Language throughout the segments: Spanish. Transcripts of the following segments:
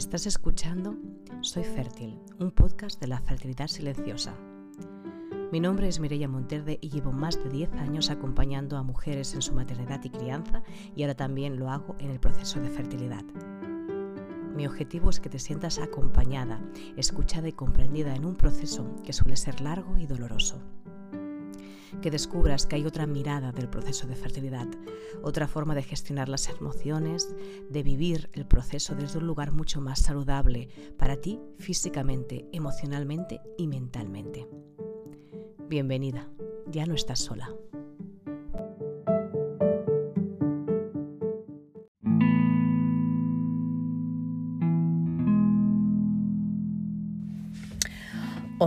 Estás escuchando Soy Fértil, un podcast de la fertilidad silenciosa. Mi nombre es Mireia Monterde y llevo más de 10 años acompañando a mujeres en su maternidad y crianza y ahora también lo hago en el proceso de fertilidad. Mi objetivo es que te sientas acompañada, escuchada y comprendida en un proceso que suele ser largo y doloroso que descubras que hay otra mirada del proceso de fertilidad, otra forma de gestionar las emociones, de vivir el proceso desde un lugar mucho más saludable para ti físicamente, emocionalmente y mentalmente. Bienvenida, ya no estás sola.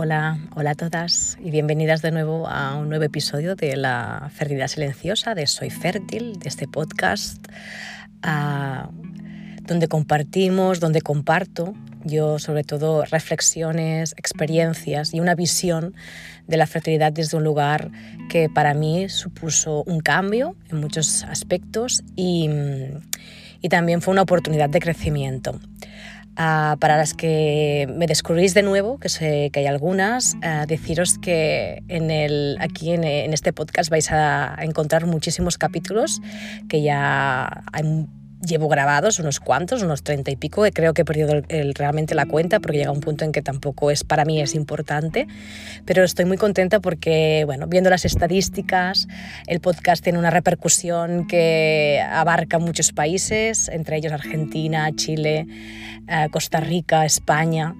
Hola, hola a todas y bienvenidas de nuevo a un nuevo episodio de la fertilidad silenciosa de Soy Fértil, de este podcast ah, donde compartimos, donde comparto yo sobre todo reflexiones, experiencias y una visión de la fertilidad desde un lugar que para mí supuso un cambio en muchos aspectos y también fue una oportunidad de crecimiento. Ah, para las que me descubrís de nuevo, que sé que hay algunas, ah, deciros que en el, aquí en, en, este podcast vais a encontrar muchísimos capítulos que ya hay llevo grabados unos cuantos, unos treinta y pico, creo que he perdido realmente la cuenta porque llega un punto en que tampoco es para mí es importante, pero estoy muy contenta porque, bueno, viendo las estadísticas, el podcast tiene una repercusión que abarca muchos países, entre ellos Argentina, Chile, eh, Costa Rica, España,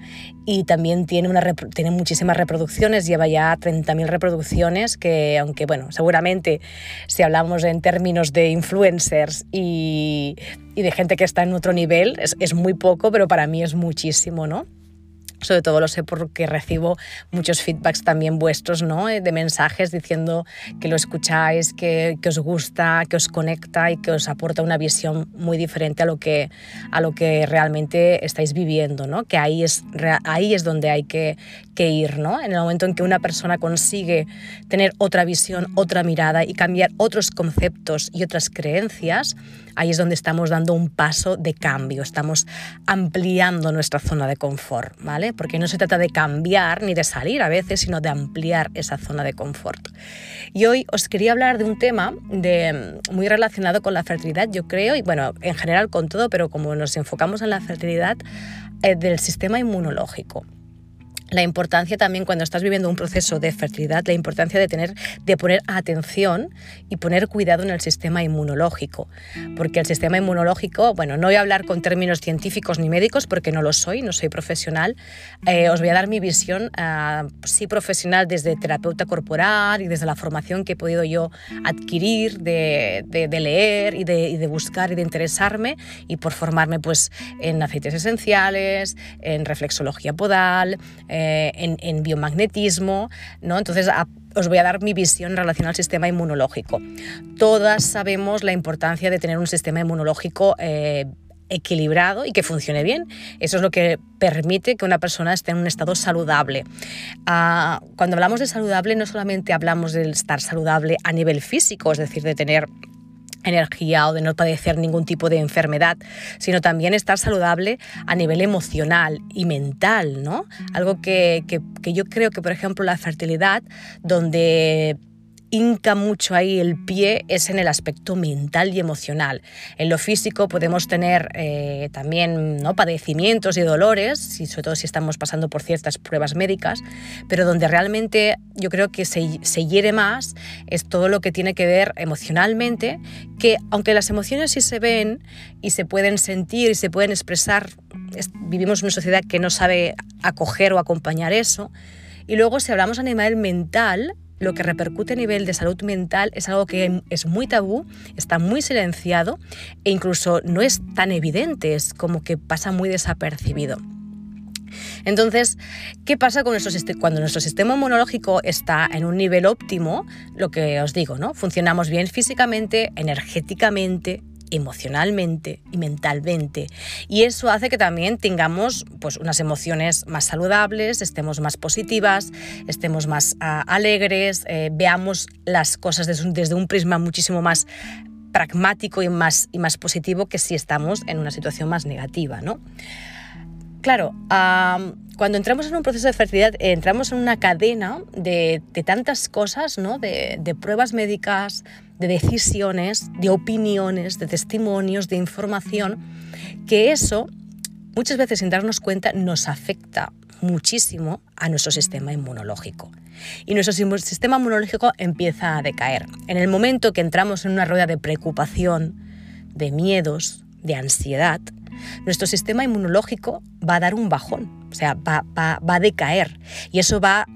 y también tiene, tiene muchísimas reproducciones, lleva ya 30.000 reproducciones, que aunque, bueno, seguramente si hablamos en términos de influencers y, y de gente que está en otro nivel, es, es muy poco, pero para mí es muchísimo, ¿no? Sobre todo lo sé porque recibo muchos feedbacks también vuestros, ¿no? Eh, de mensajes diciendo que lo escucháis, que, que, os gusta, que os conecta y que os aporta una visión muy diferente a lo que, a lo que realmente estáis viviendo, ¿no? Que ahí es, ahí es donde hay que, que ir, ¿no? En el momento en que una persona consigue tener otra visión, otra mirada y cambiar otros conceptos y otras creencias, ahí es donde estamos dando un paso de cambio, estamos ampliando nuestra zona de confort, ¿vale? Porque no se trata de cambiar ni de salir a veces, sino de ampliar esa zona de confort. Y hoy os quería hablar de un tema de, muy relacionado con la fertilidad, yo creo, y bueno, en general con todo, pero como nos enfocamos en la fertilidad, eh, del sistema inmunológico la importancia también cuando estás viviendo un proceso de fertilidad, la importancia de tener de poner atención y poner cuidado en el sistema inmunológico, porque el sistema inmunológico, bueno, no voy a hablar con términos científicos ni médicos porque no lo soy, no soy profesional. Eh, os voy a dar mi visión, uh, sí profesional desde terapeuta corporal y desde la formación que he podido yo adquirir de, de, leer y de, de, buscar y de interesarme y por formarme pues en aceites esenciales, en reflexología podal. En, biomagnetismo, ¿no? Entonces, os voy a dar mi visión en relación al sistema inmunológico. Todas sabemos la importancia de tener un sistema inmunológico eh, equilibrado y que funcione bien. Eso es lo que permite que una persona esté en un estado saludable. Ah, cuando hablamos de saludable, no solamente hablamos de estar saludable a nivel físico, es decir, de tener energía o de no padecer ningún tipo de enfermedad, sino también estar saludable a nivel emocional y mental, ¿no? Algo que, que, que yo creo que, por ejemplo, la fertilidad, donde hinca mucho ahí el pie es en el aspecto mental y emocional. En lo físico podemos tener eh, también ¿no? padecimientos y dolores, y sobre todo si estamos pasando por ciertas pruebas médicas, pero donde realmente yo creo que se, se hiere más es todo lo que tiene que ver emocionalmente, que aunque las emociones sí se ven y se pueden sentir y se pueden expresar, vivimos en una sociedad que no sabe acoger o acompañar eso, y luego si hablamos a nivel mental, lo que repercute a nivel de salud mental es algo que es muy tabú, está muy silenciado e incluso no es tan evidente, es como que pasa muy desapercibido. Entonces, ¿qué pasa con nuestro cuando nuestro sistema inmunológico está en un nivel óptimo? Lo que os digo, ¿no? Funcionamos bien físicamente, energéticamente, emocionalmente y mentalmente. Y eso hace que también tengamos pues, unas emociones más saludables, estemos más positivas, estemos más ah, alegres, eh, veamos las cosas desde un, desde un prisma muchísimo más pragmático y más, y más positivo que si estamos en una situación más negativa. ¿no? claro, cuando entramos en un proceso de fertilidad, entramos en una cadena de, tantas cosas, ¿no? de, de pruebas médicas, de decisiones, de opiniones, de testimonios, de información, que eso muchas veces sin darnos cuenta nos afecta muchísimo a nuestro sistema inmunológico. Y nuestro sistema inmunológico empieza a decaer. En el momento que entramos en una rueda de preocupación, de miedos, de ansiedad, nuestro sistema inmunológico va a dar un bajón, o sea, va, va a decaer. Y eso va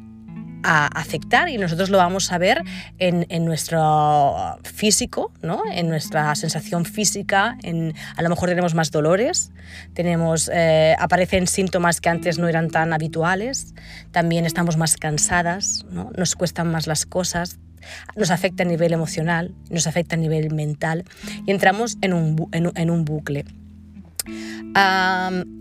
a afectar y nosotros lo vamos a ver en, nuestro físico, ¿no? en nuestra sensación física, en, a lo mejor tenemos más dolores, tenemos, eh, aparecen síntomas que antes no eran tan habituales, también estamos más cansadas, ¿no? nos cuestan más las cosas, nos afecta a nivel emocional, nos afecta a nivel mental y entramos en un, en un bucle.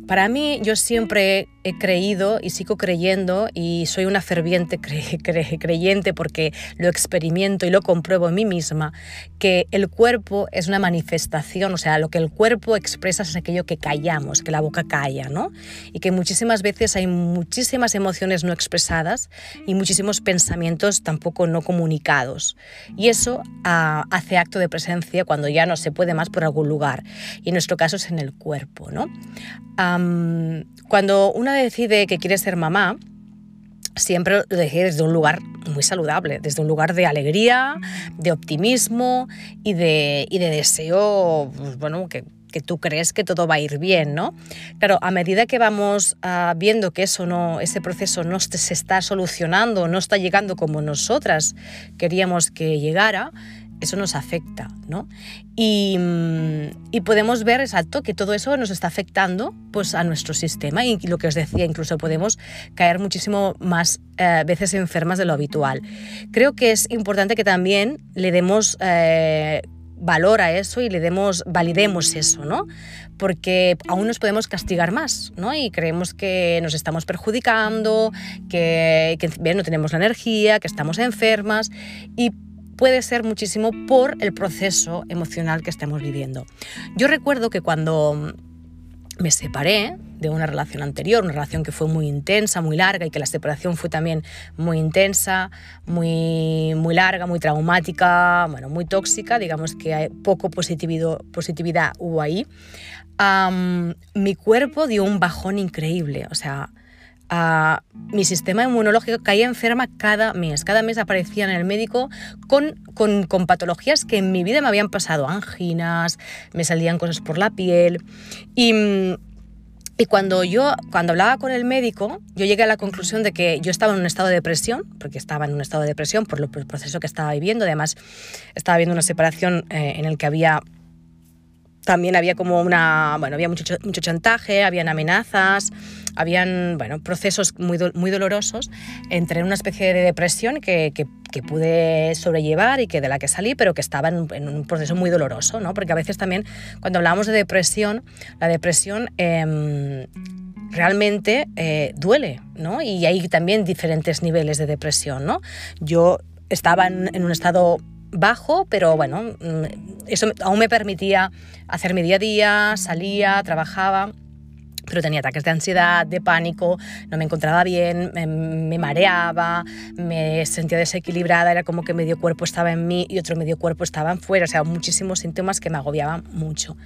Para mí, yo siempre he creído y sigo creyendo y soy una ferviente creyente porque lo experimento y lo compruebo en mí misma, que el cuerpo es una manifestación, o sea, lo que el cuerpo expresa es aquello que callamos, que la boca calla, ¿no? Y que muchísimas veces hay muchísimas emociones no expresadas y muchísimos pensamientos tampoco no comunicados. Y eso ah, hace acto de presencia cuando ya no se puede más por algún lugar. Y en nuestro caso es en el cuerpo, ¿no? Cuando una decide que quiere ser mamá, siempre lo decide desde un lugar muy saludable, desde un lugar de alegría, de optimismo y de, de deseo, pues, bueno, que, tú crees que todo va a ir bien, ¿no? Claro, a medida que vamos ah, viendo que eso no, ese proceso no se está solucionando, no está llegando como nosotras queríamos que llegara, eso nos afecta, ¿no? Y, mm, y, podemos ver, exacto, que todo eso nos está afectando pues, a nuestro sistema y lo que os decía, incluso podemos caer muchísimo más eh, veces enfermas de lo habitual. Creo que es importante que también le demos eh, valor a eso y le demos, validemos eso, ¿no? Porque aún nos podemos castigar más, ¿no? Y creemos que nos estamos perjudicando, que, que no tenemos la energía, que estamos enfermas y puede ser muchísimo por el proceso emocional que estamos viviendo. Yo recuerdo que cuando me separé de una relación anterior, una relación que fue muy intensa, muy larga y que la separación fue también muy intensa, muy, muy larga, muy traumática, bueno, muy tóxica, digamos que hay poco positividad, positividad hubo ahí, mi cuerpo dio un bajón increíble, o sea, mi sistema inmunológico caía enferma cada mes. Cada mes aparecía en el médico con, con, patologías que en mi vida me habían pasado, anginas, me salían cosas por la piel. Y, y cuando yo, cuando hablaba con el médico, yo llegué a la conclusión de que yo estaba en un estado de depresión, porque estaba en un estado de depresión por, el proceso que estaba viviendo. Además, estaba viendo una separación eh, en el que había también había como una, bueno, había mucho, mucho chantaje, habían amenazas, habían, bueno, procesos muy, muy dolorosos. Entré en una especie de depresión que, que, pude sobrellevar y que de la que salí, pero que estaba en un, proceso muy doloroso, ¿no? Porque a veces también cuando hablamos de depresión, la depresión... Em, realmente eh, duele, ¿no? Y hay también diferentes niveles de depresión, ¿no? Yo estaba en, en un estado bajo, pero bueno, mm, eso aún me permitía hacer mi día a día, salía, trabajaba pero tenía ataques de ansiedad, de pánico, no me encontraba bien, me, mareaba, me sentía desequilibrada, era como que medio cuerpo estaba en mí y otro medio cuerpo estaba en fuera, o sea, muchísimos síntomas que me agobiaban mucho.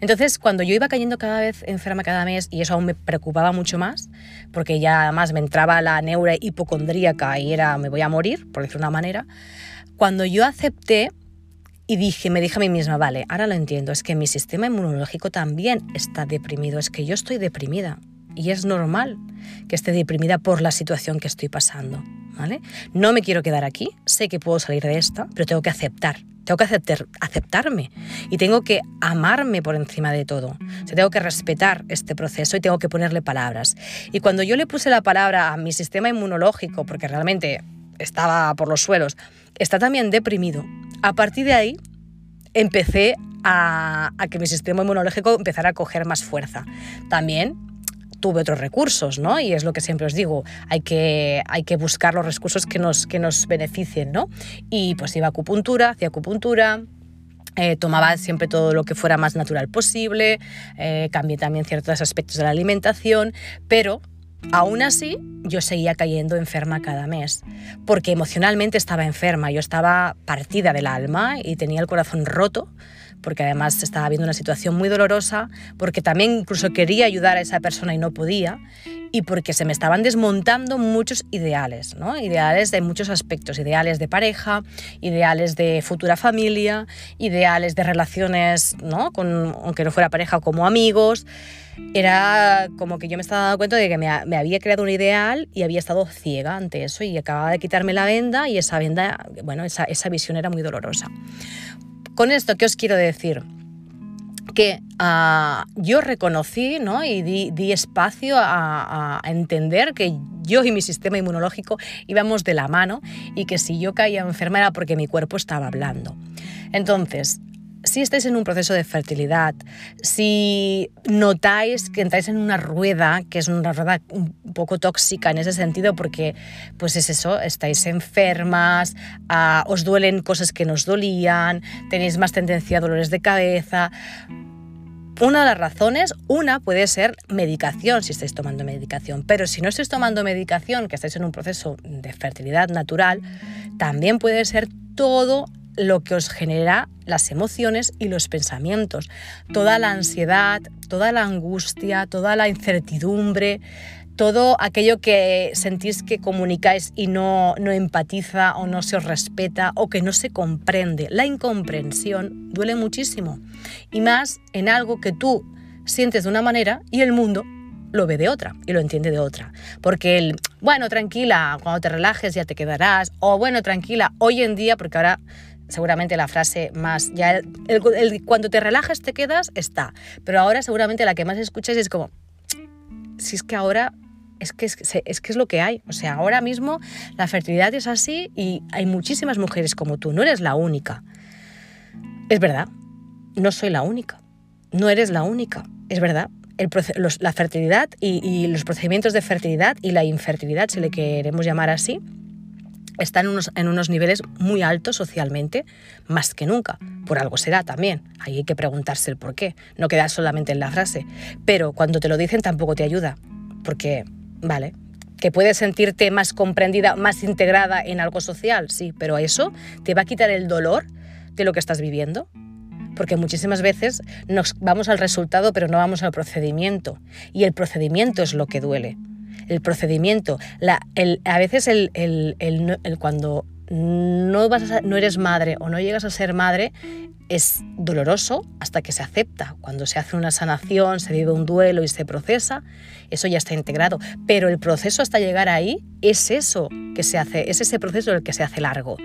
Entonces, cuando yo iba cayendo cada vez enferma cada mes, y eso aún me preocupaba mucho más, porque ya además me entraba la neura hipocondríaca y era me voy a morir, por decir una manera, cuando yo acepté y dije, me dije a mí misma, vale, ahora lo entiendo, es que mi sistema inmunológico también está deprimido, es que yo estoy deprimida y es normal que esté deprimida por la situación que estoy pasando, ¿vale? No me quiero quedar aquí, sé que puedo salir de esta, pero tengo que aceptar, tengo que aceptar, aceptarme y tengo que amarme por encima de todo. O tengo que respetar este proceso y tengo que ponerle palabras. Y cuando yo le puse la palabra a mi sistema inmunológico, porque realmente estaba por los suelos, está también deprimido. A partir de ahí empecé a, que mi sistema inmunológico empezara a coger más fuerza. También tuve otros recursos, ¿no? Y es lo que siempre os digo, hay que, hay que buscar los recursos que nos, que nos beneficien, ¿no? Y pues iba a acupuntura, hacía acupuntura, eh, tomaba siempre todo lo que fuera más natural posible, eh, cambié también ciertos aspectos de la alimentación, pero aún así yo seguía cayendo enferma cada mes, porque emocionalmente estaba enferma, yo estaba partida del alma y tenía el corazón roto porque además estaba viendo una situación muy dolorosa, porque también incluso quería ayudar a esa persona y no podía, y porque se me estaban desmontando muchos ideales, ¿no? ideales de muchos aspectos, ideales de pareja, ideales de futura familia, ideales de relaciones, ¿no? Con, aunque no fuera pareja, como amigos. Era como que yo me estaba dando cuenta de que me, había creado un ideal y había estado ciega ante eso y acababa de quitarme la venda y esa venda, bueno, esa, esa visión era muy dolorosa. Con esto, ¿qué os quiero decir? que ah, yo reconocí ¿no? y di, espacio a, entender que yo y mi sistema inmunológico íbamos de la mano y que si yo caía enferma era porque mi cuerpo estaba hablando. Entonces, si estáis en un proceso de fertilidad, si notáis que entráis en una rueda, que es una rueda un poco tóxica en ese sentido, porque pues es eso, estáis enfermas, ah, os duelen cosas que nos dolían, tenéis más tendencia a dolores de cabeza, una de las razones, una puede ser medicación, si estáis tomando medicación, pero si no estáis tomando medicación, que estáis en un proceso de fertilidad natural, también puede ser todo lo que os genera las emociones y los pensamientos, toda la ansiedad, toda la angustia, toda la incertidumbre, todo aquello que sentís que comunicáis y no, no empatiza o no se os respeta o que no se comprende. La incomprensión duele muchísimo y más en algo que tú sientes de una manera y el mundo lo ve de otra y lo entiende de otra. Porque el, bueno, tranquila, cuando te relajes ya te quedarás, o bueno, tranquila, hoy en día, porque ahora seguramente la frase más, ya cuando te relajas te quedas, está. Pero ahora seguramente la que más escuchas es como, si es que ahora es que es, es que es lo que hay. O sea, ahora mismo la fertilidad es así y hay muchísimas mujeres como tú, no eres la única. Es verdad, no soy la única, no eres la única, es verdad. El, la fertilidad y, y los procedimientos de fertilidad y la infertilidad, si le queremos llamar así, están en unos, en unos niveles muy altos socialmente, más que nunca. Por algo será también. Ahí hay que preguntarse el por qué. No queda solamente en la frase. Pero cuando te lo dicen tampoco te ayuda. Porque, vale, que puedes sentirte más comprendida, más integrada en algo social, sí, pero eso te va a quitar el dolor de lo que estás viviendo. Porque muchísimas veces nos vamos al resultado, pero no vamos al procedimiento. Y el procedimiento es lo que duele el procedimiento. A veces cuando no, eres madre o no llegas a ser madre es doloroso hasta que se acepta. Cuando se hace una sanación, se vive un duelo y se procesa, eso ya está integrado. Pero el proceso hasta llegar ahí es eso que se hace, es ese proceso el que se hace largo,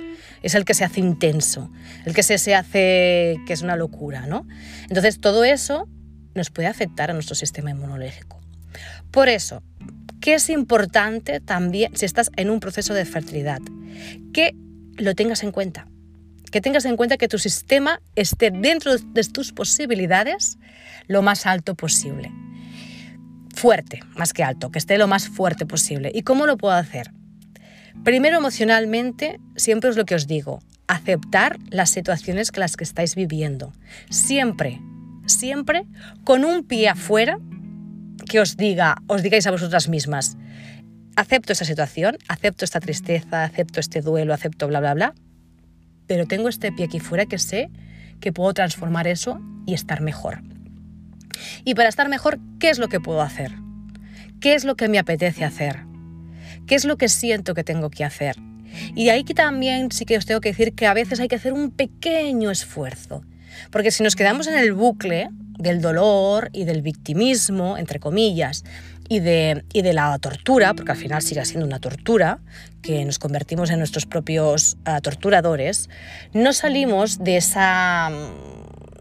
es el que se hace intenso, el que se, se hace que es una locura, ¿no? Entonces todo eso nos puede afectar a nuestro sistema inmunológico. Por eso, ¿Qué es importante también si estás en un proceso de fertilidad? Que lo tengas en cuenta. Que tengas en cuenta que tu sistema esté dentro de tus posibilidades lo más alto posible. Fuerte, más que alto, que esté lo más fuerte posible. ¿Y cómo lo puedo hacer? Primero emocionalmente, siempre es lo que os digo, aceptar las situaciones que las que estáis viviendo. Siempre, siempre con un pie afuera que os diga, os digáis a vosotras mismas, acepto esta situación, acepto esta tristeza, acepto este duelo, acepto bla, bla, bla, pero tengo este pie aquí fuera que sé que puedo transformar eso y estar mejor. Y para estar mejor, ¿qué es lo que puedo hacer? ¿Qué es lo que me apetece hacer? ¿Qué es lo que siento que tengo que hacer? Y ahí que también sí que os tengo que decir que a veces hay que hacer un pequeño esfuerzo. Porque si nos quedamos en el bucle, del dolor y del victimismo, entre comillas, y de, y de la tortura, porque al final sigue siendo una tortura, que nos convertimos en nuestros propios ah, torturadores, no salimos de, esa,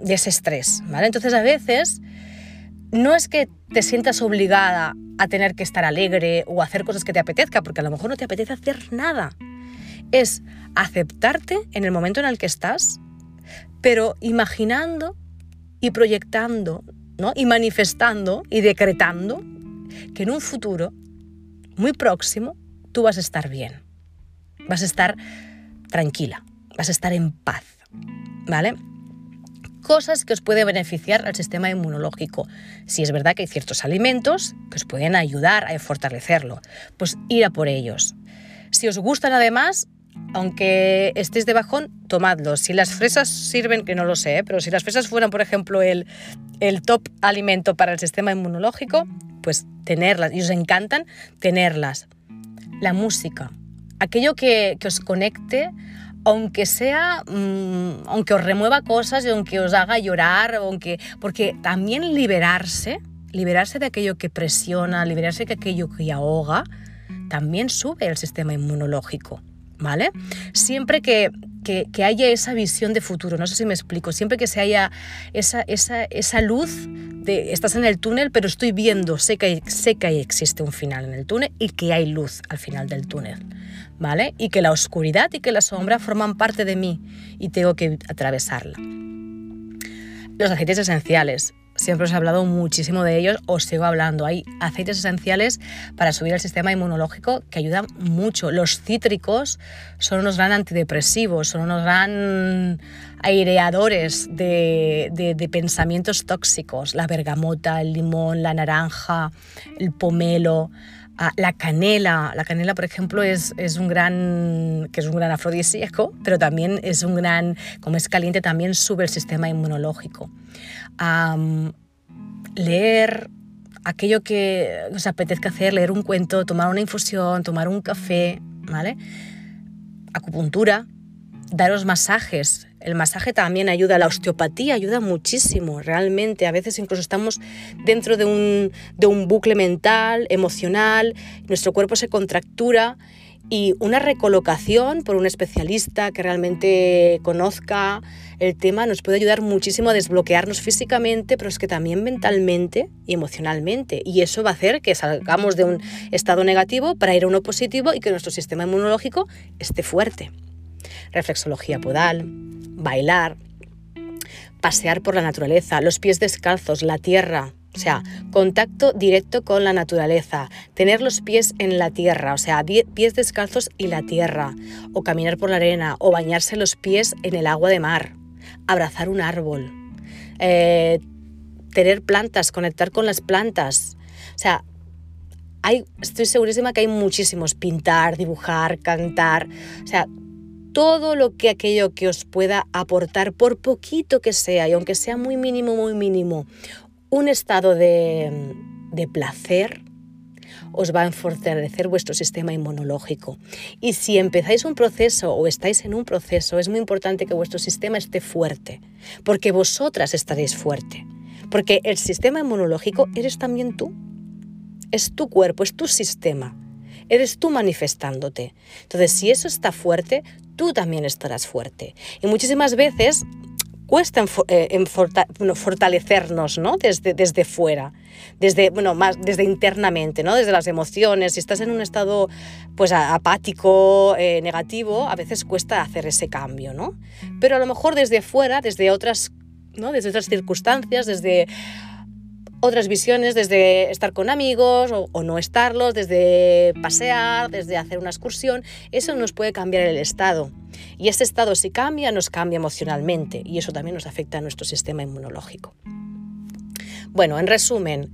de ese estrés. ¿vale? Entonces a veces no es que te sientas obligada a tener que estar alegre o hacer cosas que te apetezca, porque a lo mejor no te apetece hacer nada. Es aceptarte en el momento en el que estás, pero imaginando y proyectando ¿no? y manifestando y decretando que en un futuro muy próximo tú vas a estar bien, vas a estar tranquila, vas a estar en paz, ¿vale? cosas que os pueden beneficiar al sistema inmunológico. Si es verdad que hay ciertos alimentos que os pueden ayudar a fortalecerlo, pues ir a por ellos. Si os gustan además, aunque estéis de bajón, tomadlos. Si las fresas sirven, que no lo sé, ¿eh? pero si las fresas fueran, por ejemplo, el, el top alimento para el sistema inmunológico, pues tenerlas, y os encantan tenerlas. La música, aquello que, os conecte, aunque sea, mmm, aunque os remueva cosas y aunque os haga llorar, aunque, porque también liberarse, liberarse de aquello que presiona, liberarse de aquello que ahoga, también sube el sistema inmunológico. ¿Vale? Siempre que, que, haya esa visión de futuro, no sé si me explico, siempre que se haya esa, esa, esa luz de estás en el túnel, pero estoy viendo, sé que, sé que existe un final en el túnel y que hay luz al final del túnel, ¿vale? Y que la oscuridad y que la sombra forman parte de mí y tengo que atravesarla. Los aceites esenciales siempre os he hablado muchísimo de ellos, os sigo hablando. Hay aceites esenciales para subir el sistema inmunológico que ayudan mucho. Los cítricos son unos gran antidepresivos, son unos gran aireadores de, de, pensamientos tóxicos. La bergamota, el limón, la naranja, el pomelo. Ah, la canela, la canela por ejemplo es, es, un gran, que es un gran afrodisíaco, pero también es un gran, como es caliente, también sube el sistema inmunológico leer aquello que os apetezca hacer, leer un cuento, tomar una infusión, tomar un café, ¿vale? Acupuntura, daros masajes. El masaje también ayuda, la osteopatía ayuda muchísimo, realmente. A veces incluso estamos dentro de un, de un bucle mental, emocional, nuestro cuerpo se contractura y una recolocación por un especialista que realmente conozca el tema nos puede ayudar muchísimo a desbloquearnos físicamente, pero es que también mentalmente y emocionalmente. Y eso va a hacer que salgamos de un estado negativo para ir a uno positivo y que nuestro sistema inmunológico esté fuerte. Reflexología podal, bailar, pasear por la naturaleza, los pies descalzos, la tierra, o sea, contacto directo con la naturaleza, tener los pies en la tierra, o sea, pies descalzos y la tierra, o caminar por la arena, o bañarse los pies en el agua de mar, abrazar un árbol, eh, tener plantas, conectar con las plantas. O sea, hay, estoy segurísima que hay muchísimos, pintar, dibujar, cantar, o sea, todo lo que aquello que os pueda aportar, por poquito que sea, y aunque sea muy mínimo, muy mínimo, un estado de, placer os va a fortalecer vuestro sistema inmunológico. Y si empezáis un proceso o estáis en un proceso, es muy importante que vuestro sistema esté fuerte, porque vosotras estaréis fuerte. Porque el sistema inmunológico eres también tú. Es tu cuerpo, es tu sistema. Eres tú manifestándote. Entonces, si eso está fuerte, tú también estarás fuerte. Y muchísimas veces cuesta en, eh, fortalecernos ¿no? desde, desde fuera, desde, bueno, más desde internamente, ¿no? desde las emociones. Si estás en un estado pues, apático, eh, negativo, a veces cuesta hacer ese cambio. ¿no? Pero a lo mejor desde fuera, desde otras, ¿no? desde otras circunstancias, desde otras visiones desde estar con amigos o, no estarlos, desde pasear, desde hacer una excursión, eso nos puede cambiar el estado. Y ese estado si cambia, nos cambia emocionalmente y eso también nos afecta a nuestro sistema inmunológico. Bueno, en resumen,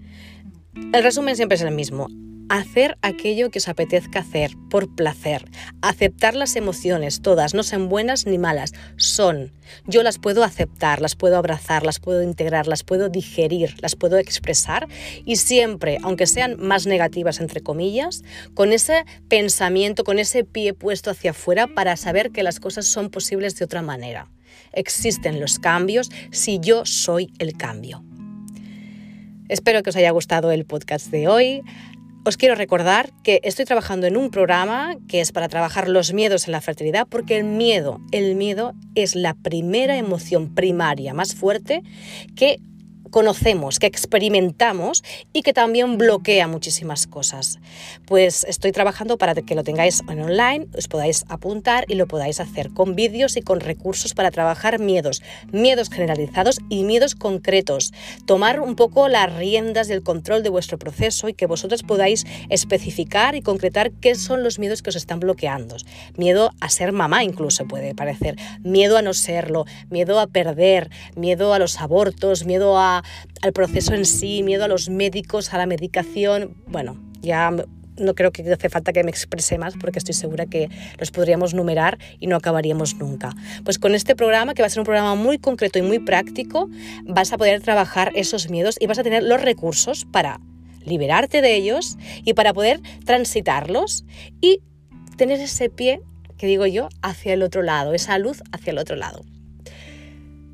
el resumen siempre es el mismo hacer aquello que os apetezca hacer por placer, aceptar las emociones, todas, no sean buenas ni malas, son. Yo las puedo aceptar, las puedo abrazar, las puedo integrar, las puedo digerir, las puedo expresar y siempre, aunque sean más negativas entre comillas, con ese pensamiento, con ese pie puesto hacia afuera para saber que las cosas son posibles de otra manera. Existen los cambios si yo soy el cambio. Espero que os haya gustado el podcast de hoy. Os quiero recordar que estoy trabajando en un programa que es para trabajar los miedos en la fertilidad, porque el miedo, el miedo es la primera emoción primaria más fuerte que conocemos, que experimentamos y que también bloquea muchísimas cosas. Pues estoy trabajando para que lo tengáis en online, os podáis apuntar y lo podáis hacer con vídeos y con recursos para trabajar miedos, miedos generalizados y miedos concretos. Tomar un poco las riendas del control de vuestro proceso y que vosotros podáis especificar y concretar qué son los miedos que os están bloqueando. Miedo a ser mamá incluso puede parecer, miedo a no serlo, miedo a perder, miedo a los abortos, miedo a al proceso en sí, miedo a los médicos, a la medicación. Bueno, ya no creo que hace falta que me exprese más porque estoy segura que los podríamos numerar y no acabaríamos nunca. Pues con este programa, que va a ser un programa muy concreto y muy práctico, vas a poder trabajar esos miedos y vas a tener los recursos para liberarte de ellos y para poder transitarlos y tener ese pie, que digo yo, hacia el otro lado, esa luz hacia el otro lado.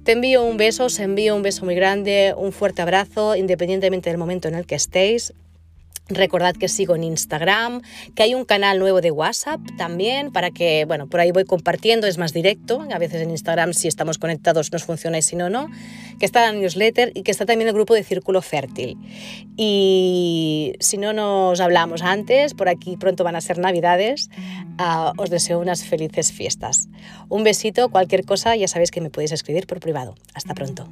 Te envío un beso, os envío un beso muy grande, un fuerte abrazo, independientemente del momento en el que estéis. Recordad que sigo en Instagram, que hay un canal nuevo de WhatsApp también, para que, bueno, por ahí voy compartiendo, es más directo. A veces en Instagram, si estamos conectados, nos funciona y si no, no. Que está la newsletter y que está también el grupo de Círculo Fértil. Y si no nos hablamos antes, por aquí pronto van a ser Navidades, ah, os deseo unas felices fiestas. Un besito, cualquier cosa, ya sabéis que me podéis escribir por privado. Hasta pronto.